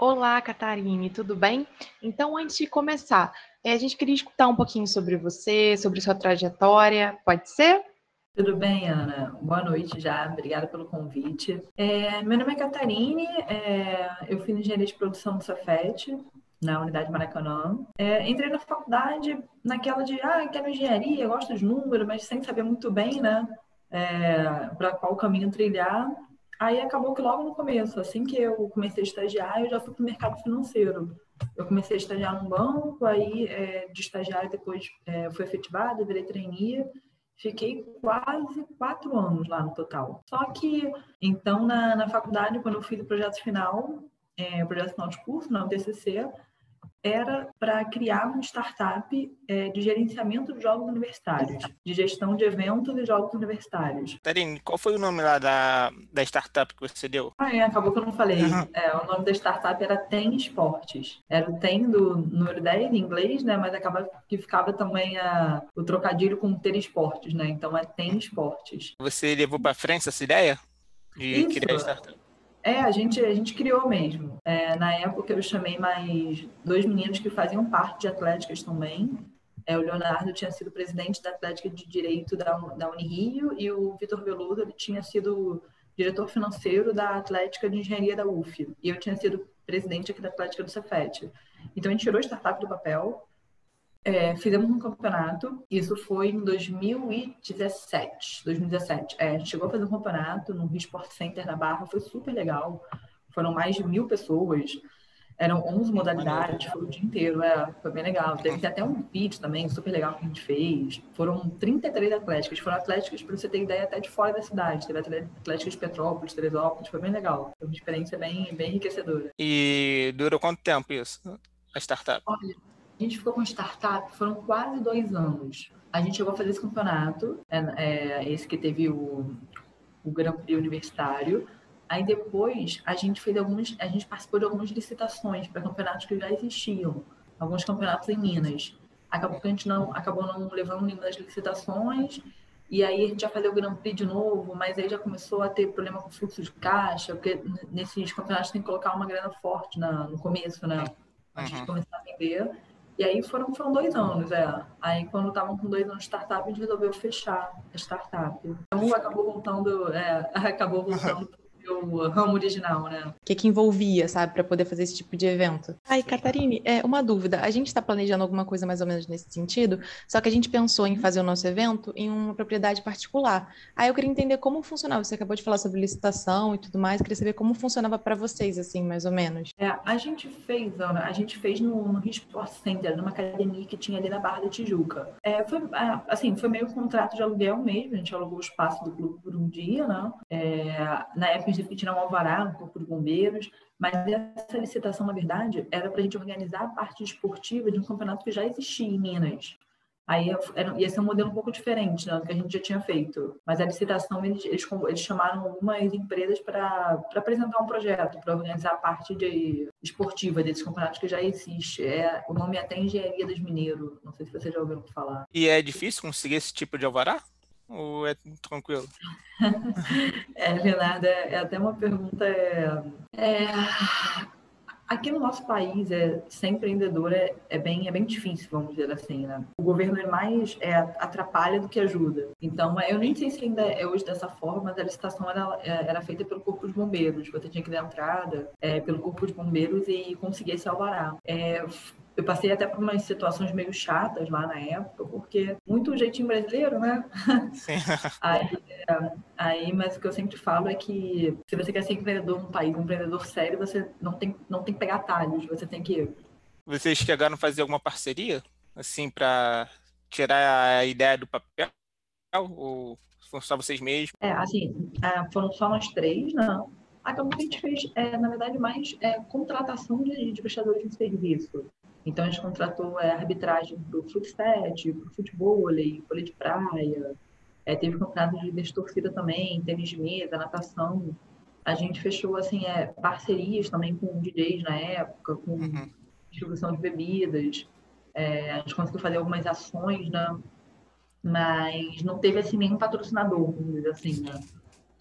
Olá, Catarine, tudo bem? Então, antes de começar, eh, a gente queria escutar um pouquinho sobre você, sobre sua trajetória, pode ser? Tudo bem, Ana? Boa noite já, obrigada pelo convite. É, meu nome é Catarine, é, eu fiz engenharia de produção do Cefet, na Unidade Maracanã. É, entrei na faculdade naquela de, ah, quero engenharia, gosto dos números, mas sem saber muito bem, né, é, para qual caminho trilhar. Aí acabou que logo no começo, assim que eu comecei a estagiar, eu já fui para o mercado financeiro. Eu comecei a estagiar num banco, aí é, de estagiário depois é, fui efetivada, virei trainee. Fiquei quase quatro anos lá no total. Só que, então, na, na faculdade, quando eu fiz o projeto final, é, o projeto final de curso, na UTCC, era para criar uma startup é, de gerenciamento de jogos universitários, de gestão de eventos e jogos universitários. Tarine, qual foi o nome lá da, da startup que você deu? Ah, é, acabou que eu não falei. Uhum. É, o nome da startup era Tem Esportes. Era o Tem do número 10 em inglês, né? Mas acaba que ficava também a, o trocadilho com Ter Esportes, né? Então é Tem Esportes. Você levou para frente essa ideia? De Isso. criar startup? É, a gente, a gente criou mesmo. É, na época eu chamei mais dois meninos que faziam parte de Atléticas também. É, o Leonardo tinha sido presidente da Atlética de Direito da, da Unirio e o Vitor Veloso ele tinha sido diretor financeiro da Atlética de Engenharia da UF. E eu tinha sido presidente aqui da Atlética do Cefet. Então a gente tirou a startup do papel, é, fizemos um campeonato, isso foi em 2017. 2017. É, chegou a fazer um campeonato no Rio Sport Center na Barra, foi super legal. Foram mais de mil pessoas, eram 11 modalidades, foi o dia inteiro, é, foi bem legal. Teve até um vídeo também, super legal que a gente fez. Foram 33 atléticas, foram atléticas, para você ter ideia, até de fora da cidade. Teve atléticas de Petrópolis, Teresópolis, foi bem legal. Foi uma experiência bem, bem enriquecedora. E durou quanto tempo isso, a startup? Olha, a gente ficou com startup, foram quase dois anos. A gente chegou a fazer esse campeonato, é, é, esse que teve o, o Grand Prix universitário. Aí depois a gente fez alguns, a gente participou de algumas licitações para campeonatos que já existiam, alguns campeonatos em Minas. Acabou que a gente não, acabou não levando nenhuma das licitações. E aí a gente ia fazer o Grand Prix de novo, mas aí já começou a ter problema com fluxo de caixa, porque nesses campeonatos tem que colocar uma grana forte na, no começo, né? Antes uhum. de começar a vender. E aí foram, foram dois anos, é. Aí quando estavam com dois anos de startup, a gente resolveu fechar a startup. Então acabou voltando, é, acabou voltando o ramo original, né? O que, que envolvia, sabe, para poder fazer esse tipo de evento? Ai, Catarine, é uma dúvida. A gente está planejando alguma coisa mais ou menos nesse sentido, só que a gente pensou em fazer o nosso evento em uma propriedade particular. Aí eu queria entender como funcionava. Você acabou de falar sobre licitação e tudo mais, queria saber como funcionava para vocês, assim, mais ou menos. É, a gente fez, Ana, a gente fez no, no Rio Sport Center, numa academia que tinha ali na Barra da Tijuca. É, foi, é, assim, foi meio contrato de aluguel mesmo, a gente alugou o espaço do clube por um dia, né? É, na época teve que tirar um alvará no Corpo de Bombeiros, mas essa licitação, na verdade, era para a gente organizar a parte esportiva de um campeonato que já existia em Minas. Aí era, ia ser um modelo um pouco diferente né, do que a gente já tinha feito. Mas a licitação, eles, eles, eles chamaram algumas empresas para apresentar um projeto, para organizar a parte de, esportiva desses campeonatos que já existe. É, o nome é até Engenharia dos Mineiros. Não sei se você já ouviu falar. E é difícil conseguir esse tipo de alvará? Ou é tranquilo? é, Leonardo, é, é, até uma pergunta. É, é, aqui no nosso país, é, ser empreendedor é, é, bem, é bem difícil, vamos dizer assim, né? O governo é mais é, atrapalha do que ajuda. Então, eu nem sei se ainda é hoje dessa forma, mas a licitação era, é, era feita pelo Corpo de Bombeiros. Você tinha que dar entrada é, pelo Corpo de Bombeiros e conseguir esse alvará. É, eu passei até por umas situações meio chatas lá na época, porque muito jeitinho brasileiro, né? Sim. aí, é, aí, mas o que eu sempre falo é que se você quer ser empreendedor num país, um empreendedor sério, você não tem, não tem que pegar atalhos, você tem que. Vocês chegaram a fazer alguma parceria, assim, para tirar a ideia do papel? Ou foram só vocês mesmos? É, assim, é, foram só nós três, não. Acabou que a gente fez, é, na verdade, mais é, contratação de, de prestadores de serviço. Então, a gente contratou é, arbitragem para o futsal, para o futebol, vôlei de praia, é, teve campeonato de destorcida também, tênis de mesa, natação. A gente fechou, assim, é, parcerias também com DJs na época, com uhum. distribuição de bebidas. É, a gente conseguiu fazer algumas ações, né? Mas não teve, assim, nenhum patrocinador, vamos dizer assim, né?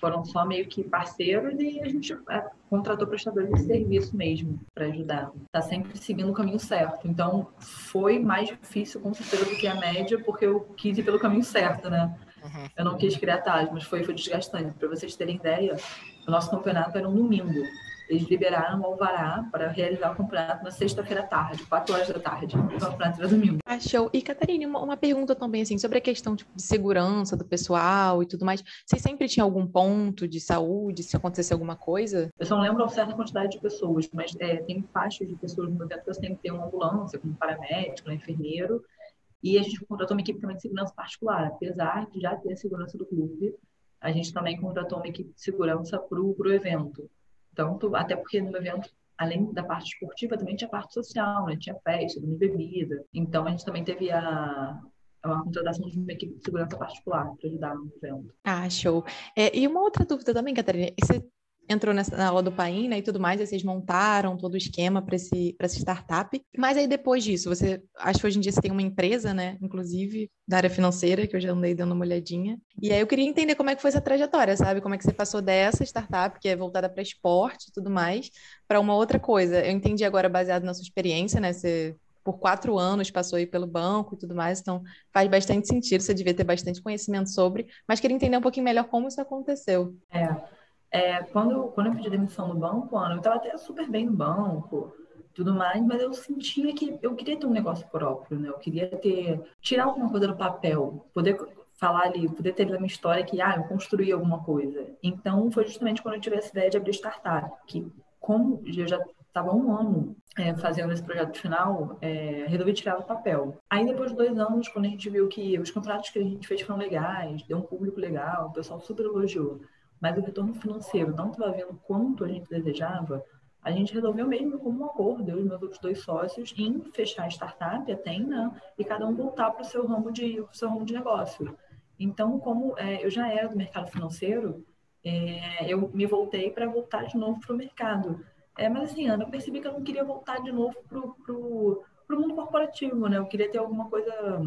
Foram só meio que parceiros e a gente é, contratou prestadores de serviço mesmo para ajudar. Está sempre seguindo o caminho certo. Então, foi mais difícil, com certeza, do que a média, porque eu quis ir pelo caminho certo, né? Uhum. Eu não quis criar atalhos, mas foi, foi desgastante. Para vocês terem ideia, o nosso campeonato era um domingo. Eles liberaram o alvará para realizar o campeonato na sexta-feira à tarde, 4 horas da tarde. O campeonato era domingo. Ah, show. E, Catarina, uma, uma, pergunta também, assim, sobre a questão tipo, de segurança do pessoal e tudo mais. Vocês sempre tinham algum ponto de saúde, se acontecesse alguma coisa? Eu só não lembro a certa quantidade de pessoas, mas é, tem faixas de pessoas no evento que você tem que ter uma ambulância, como paramédico, um enfermeiro, e a gente contratou uma equipe também de segurança particular, apesar de já ter a segurança do clube, a gente também contratou uma equipe de segurança para o evento. Tanto, até porque no evento, além da parte esportiva, também tinha parte social, né? Tinha festa, tinha bebida. Então, a gente também teve a, uma contratação de uma equipe de segurança particular para ajudar no evento. Ah, show. É, e uma outra dúvida também, Catarina, você entrou nessa, na aula do Pain, né, e tudo mais, aí vocês montaram todo o esquema para esse, essa startup. Mas aí depois disso, você acho que hoje em dia você tem uma empresa, né, inclusive da área financeira, que eu já andei dando uma olhadinha. E aí eu queria entender como é que foi essa trajetória, sabe? Como é que você passou dessa startup, que é voltada para esporte e tudo mais, para uma outra coisa. Eu entendi agora, baseado na sua experiência, né, você por quatro anos passou aí pelo banco e tudo mais, então faz bastante sentido, você devia ter bastante conhecimento sobre, mas queria entender um pouquinho melhor como isso aconteceu. É, é, quando, quando eu pedi demissão no banco, Ana, eu estava até super bem no banco, tudo mais, mas eu sentia que eu queria ter um negócio próprio, né? Eu queria ter, tirar alguma coisa do papel, poder falar ali, poder ter na minha história que, ah, eu construí alguma coisa. Então, foi justamente quando eu tive essa ideia de abrir startup, que como eu já estava um ano é, fazendo esse projeto final, é, resolvi tirar do papel. Aí, depois de dois anos, quando a gente viu que os contratos que a gente fez foram legais, deu um público legal, o pessoal super elogiou mas o retorno financeiro não estava vendo quanto a gente desejava, a gente resolveu mesmo como um acordo, eu e meus outros dois sócios, em fechar a startup, a Tena, e cada um voltar para o seu ramo de seu ramo de negócio. Então, como é, eu já era do mercado financeiro, é, eu me voltei para voltar de novo para o mercado. É, mas assim, Ana, eu percebi que eu não queria voltar de novo para o mundo corporativo, né? Eu queria ter alguma coisa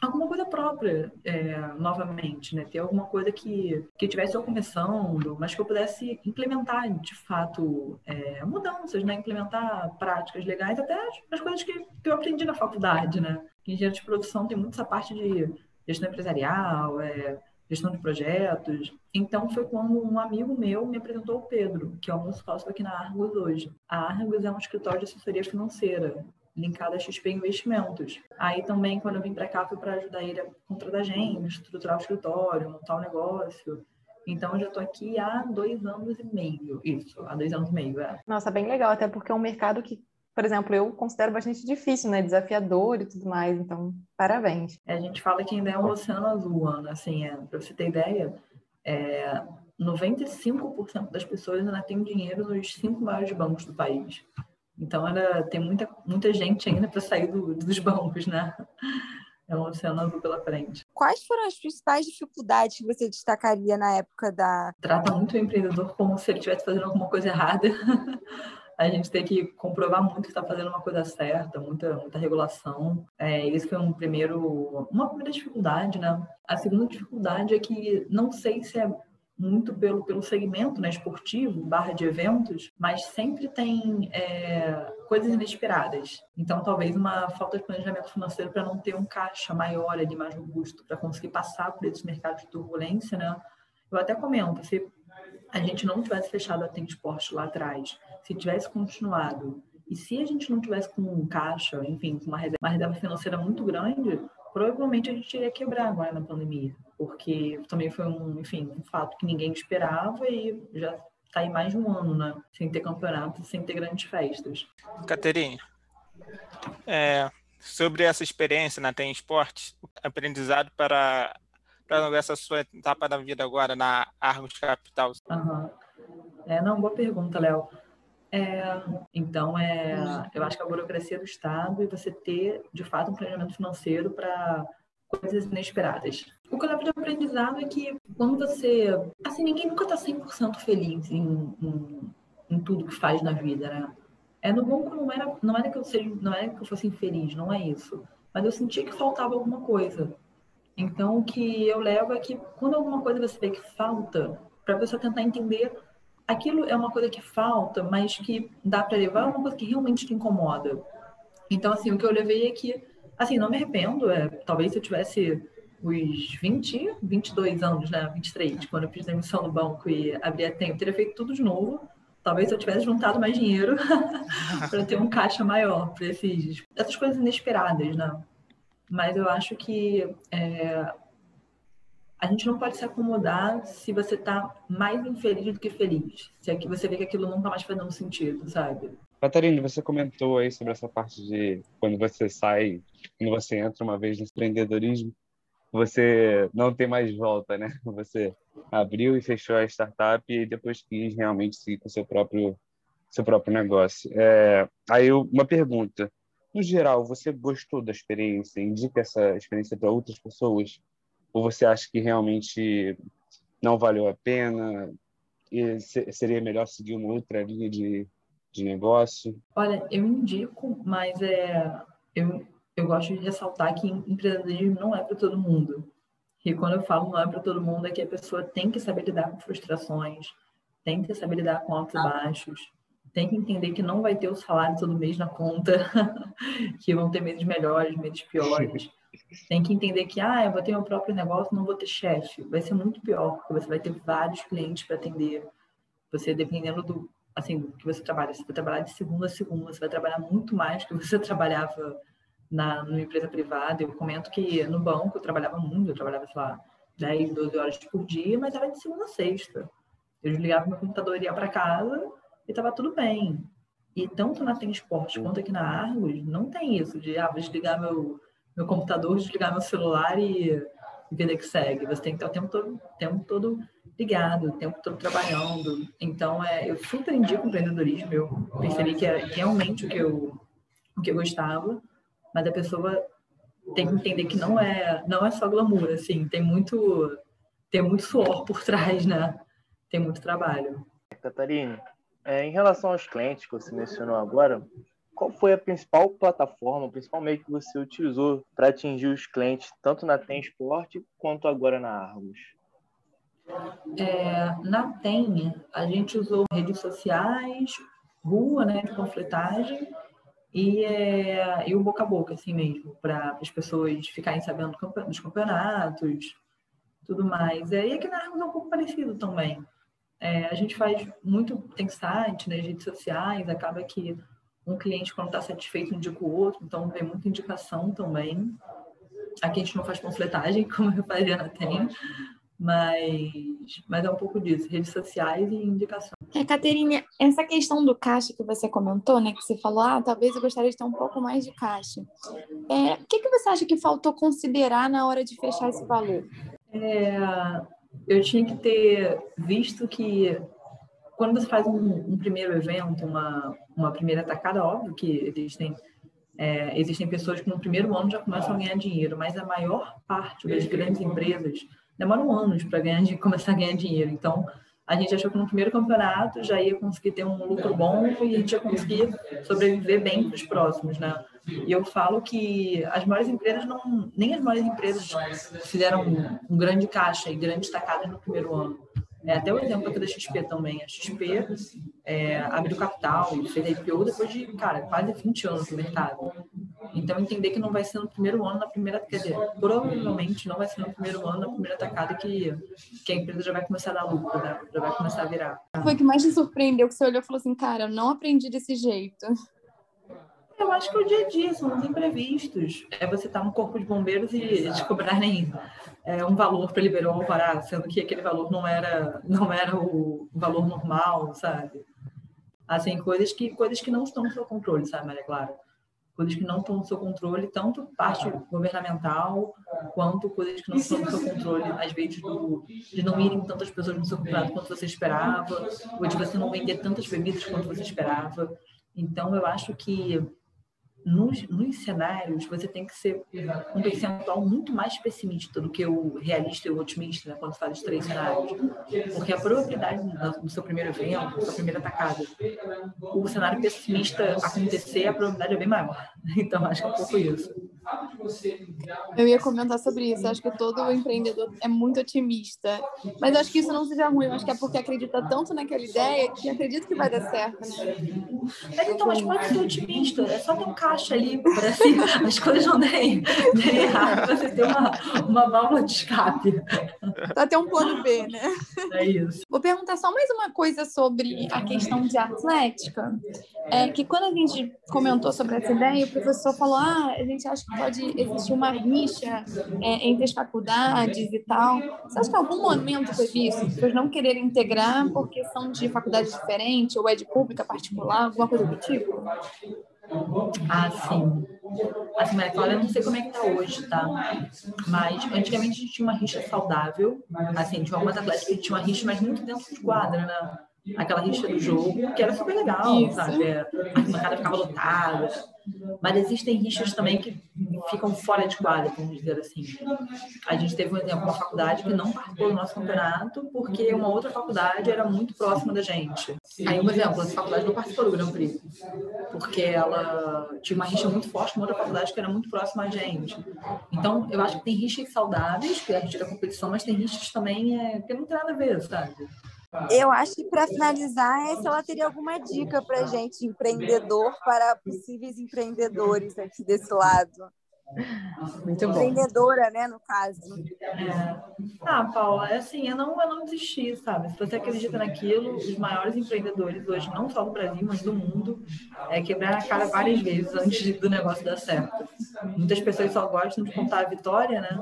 alguma coisa própria é, novamente, né? Ter alguma coisa que, que tivesse eu começando, mas que eu pudesse implementar de fato é, mudanças, né? Implementar práticas legais, até as, as coisas que, que eu aprendi na faculdade, né? Engenharia de produção tem muito essa parte de gestão empresarial, é, gestão de projetos. Então foi quando um amigo meu me apresentou o Pedro, que é o nosso sócio aqui na Argos hoje. A Argos é um escritório de assessoria financeira linkada a XP Investimentos. Aí também, quando eu vim para cá, foi para ajudar ele a contratar gente, estruturar o escritório, montar o negócio. Então, eu já estou aqui há dois anos e meio. Isso, há dois anos e meio, é. Nossa, bem legal, até porque é um mercado que, por exemplo, eu considero bastante difícil, né? Desafiador e tudo mais. Então, parabéns. É, a gente fala que ainda é um oceano azul, Ana. Assim, é, para você ter ideia, é, 95% das pessoas ainda têm dinheiro nos cinco maiores bancos do país. Então era, tem muita, muita gente ainda para sair do, dos bancos, né? É um oceano azul pela frente. Quais foram as principais dificuldades que você destacaria na época da. Trata muito o empreendedor como se ele estivesse fazendo alguma coisa errada. a gente tem que comprovar muito que está fazendo uma coisa certa, muita, muita regulação. É, isso foi um primeiro, uma primeira dificuldade, né? A segunda dificuldade é que não sei se é muito pelo, pelo segmento né, esportivo, barra de eventos, mas sempre tem é, coisas inesperadas. Então, talvez uma falta de planejamento financeiro para não ter um caixa maior ali, mais robusto, para conseguir passar por esses mercados de turbulência, né? Eu até comento, se a gente não tivesse fechado a Tem Esporte lá atrás, se tivesse continuado, e se a gente não tivesse com um caixa, enfim, com uma reserva, uma reserva financeira muito grande, provavelmente a gente iria quebrar agora na pandemia porque também foi um, enfim, um fato que ninguém esperava e já está aí mais de um ano, né? Sem ter campeonato, sem ter grandes festas. Caterine, é, sobre essa experiência na Tem Esportes, aprendizado para, para essa sua etapa da vida agora na Argos Capital. Uhum. É, não, boa pergunta, Léo. É, então, é, eu acho que a burocracia do Estado e você ter, de fato, um planejamento financeiro para coisas inesperadas. O que eu levo de aprendizado é que quando você. Assim, ninguém nunca está 100% feliz em, em, em, tudo que faz na vida, né? É, no banco não era, não era que eu seja, não era que eu fosse infeliz, não é isso. Mas eu sentia que faltava alguma coisa. Então, o que eu levo é que quando alguma coisa você vê que falta, para a pessoa tentar entender aquilo é uma coisa que falta, mas que dá para levar, é uma coisa que realmente te incomoda. Então, assim, o que eu levei é que, assim, não me arrependo, é, talvez se eu tivesse os 20, 22 anos, né, 23, quando eu fiz a emissão no banco e abri a tempo, teria feito tudo de novo. Talvez eu tivesse juntado mais dinheiro para ter um caixa maior para esses, essas coisas inesperadas, né? Mas eu acho que é, a gente não pode se acomodar se você está mais infeliz do que feliz. Se aqui você vê que aquilo não está mais fazendo sentido, sabe? Catarina, você comentou aí sobre essa parte de quando você sai, quando você entra uma vez no empreendedorismo, você não tem mais volta, né? Você abriu e fechou a startup e depois quis realmente seguir com seu próprio, seu próprio negócio. É, aí uma pergunta, no geral, você gostou da experiência? Indica essa experiência para outras pessoas? Ou você acha que realmente não valeu a pena e seria melhor seguir uma outra linha de, de negócio? Olha, eu indico, mas é, eu, eu gosto de ressaltar que empreendedorismo não é para todo mundo. E quando eu falo não é para todo mundo, é que a pessoa tem que saber lidar com frustrações, tem que saber lidar com altos e baixos, tem que entender que não vai ter o salário todo mês na conta, que vão ter meses melhores, meses piores. Tem que entender que, ah, eu vou ter meu próprio negócio, não vou ter chefe. Vai ser muito pior, porque você vai ter vários clientes para atender. Você, dependendo do, assim, que você trabalha, você vai trabalhar de segunda a segunda, você vai trabalhar muito mais do que você trabalhava na numa empresa privada. Eu comento que no banco eu trabalhava muito, eu trabalhava, sei lá, 10, 12 horas por dia, mas era de segunda a sexta. Eu desligava meu computador ia para casa e estava tudo bem. E tanto na Tem Esporte quanto aqui na Argos, não tem isso de, ah, vou desligar meu, meu computador, desligar meu celular e vida que segue. Você tem que estar o tempo todo, tempo todo ligado, o tempo todo trabalhando. Então, é, eu super indico empreendedorismo. Eu percebi que é realmente o que eu, o que eu gostava, mas a pessoa tem que entender que não é, não é só glamour, assim, tem muito, tem muito suor por trás, né? Tem muito trabalho. Catarina, é, em relação aos clientes que você mencionou agora, qual foi a principal plataforma, o principal meio que você utilizou para atingir os clientes, tanto na Tem Esporte quanto agora na Argos? É, na Tem, a gente usou redes sociais, rua, né, de panfletagem, e, é, e o boca a boca, assim mesmo, para as pessoas ficarem sabendo dos campeonatos, tudo mais. É, e aqui na Argos é um pouco parecido também. É, a gente faz muito, tem site nas redes sociais, acaba que um cliente, quando está satisfeito, indica o outro, então vem muita indicação também. Aqui a gente não faz panfletagem, como eu fazia na TEM, mas, mas é um pouco disso, redes sociais e indicação. É, Caterine, essa questão do caixa que você comentou, né, que você falou, ah, talvez eu gostaria de ter um pouco mais de caixa. É, o que, que você acha que faltou considerar na hora de fechar esse valor? É, eu tinha que ter visto que quando você faz um, um primeiro evento, uma, uma primeira atacada, óbvio que existem é, existem pessoas que no primeiro ano já começam a ganhar dinheiro, mas a maior parte das grandes empresas demoram anos para começar a ganhar dinheiro. Então, a gente achou que no primeiro campeonato já ia conseguir ter um lucro bom e a gente ia conseguir sobreviver bem para os próximos, né? E eu falo que as maiores empresas não, nem as maiores empresas fizeram um, um grande caixa e grandes tacadas no primeiro ano. É, até o exemplo aqui da XP também. A XP é, abriu capital e fez IPO depois de, cara, quase 20 anos no mercado. Então, entender que não vai ser no primeiro ano, na primeira, quer dizer, provavelmente não vai ser no primeiro ano, na primeira tacada que, que a empresa já vai começar a dar lucro, né? já vai começar a virar. Foi o que mais te surpreendeu, que você olhou e falou assim, cara, eu não aprendi desse jeito. Eu acho que é o dia a dia, são os imprevistos. É você estar tá no corpo de bombeiros e descobrarem é, um valor para liberar o alvará, sendo que aquele valor não era, não era o valor normal, sabe? Assim, coisas que, coisas que não estão no seu controle, sabe, Maria Clara? Coisas que não estão no seu controle, tanto parte governamental, quanto coisas que não estão no seu controle, às vezes, do, de não irem tantas pessoas no seu contrato quanto você esperava, ou de você não vender tantas bebidas quanto você esperava. Então, eu acho que nos, nos cenários, você tem que ser um percentual muito mais pessimista do que o realista e o otimista, né, quando faz os três cenários. Porque a probabilidade do seu primeiro evento, da sua primeira atacada, o cenário pessimista acontecer, a probabilidade é bem maior. Então, acho que é um pouco isso. Eu ia comentar sobre isso. Eu acho que todo empreendedor é muito otimista. Mas eu acho que isso não seja ruim. Eu acho que é porque acredita tanto naquela ideia que acredita que vai dar certo, né? Mas então, mas pode ser otimista. É só ter um caixa ali para assim, as coisas não deem, deem errado. Você ter uma, uma válvula de escape. Pra ter um plano B, né? É isso. Vou perguntar só mais uma coisa sobre a questão de atlética. É que quando a gente comentou sobre essa ideia, o professor falou: ah, a gente acha que pode existir uma rixa é, entre as faculdades e tal. Você acha que em algum momento teve isso? As pessoas não quererem integrar porque são de faculdades diferentes, ou é de pública particular, alguma coisa do tipo? Ah, sim. Assim, mas olha, eu não sei como é que tá hoje, tá? Mas antigamente a gente tinha uma rixa saudável. Assim, tinha algumas atletas que tinham uma rixa, mas muito dentro de quadra, né? Aquela rixa do jogo, que era super legal, Isso. sabe? A bancada ficava lotada. Mas existem rixas também que ficam fora de quadra, vamos dizer assim. A gente teve um exemplo, uma faculdade que não participou do nosso campeonato porque uma outra faculdade era muito próxima da gente. Aí, um exemplo, essa faculdade não participou do Grand Prix porque ela tinha uma rixa muito forte com outra faculdade que era muito próxima a gente. Então, eu acho que tem rixas saudáveis, que é a rixa da competição, mas tem rixas também é, que não tem nada a ver, sabe? Eu acho que para finalizar, se ela teria alguma dica para gente, empreendedor, para possíveis empreendedores aqui desse lado. Muito bom. Empreendedora, né, no caso. Ah, Paula, é assim, eu não, eu não desisti, sabe? Se você acredita naquilo, os maiores empreendedores hoje, não só do Brasil, mas do mundo, é quebrar a cara várias vezes antes do negócio dar certo. Muitas pessoas só gostam de contar a vitória, né?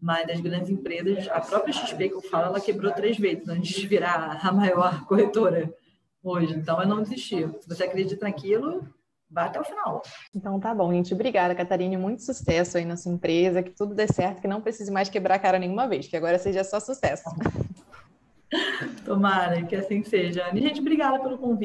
Mas das grandes empresas, a própria XP que eu falo, ela quebrou três vezes antes de virar a maior corretora hoje. Então, eu não desisti. Se você acredita naquilo, vai até o final. Então tá bom, gente. Obrigada, Catarine. Muito sucesso aí na sua empresa, que tudo dê certo, que não precise mais quebrar a cara nenhuma vez, que agora seja só sucesso. Tomara que assim seja. E, gente, obrigada pelo convite.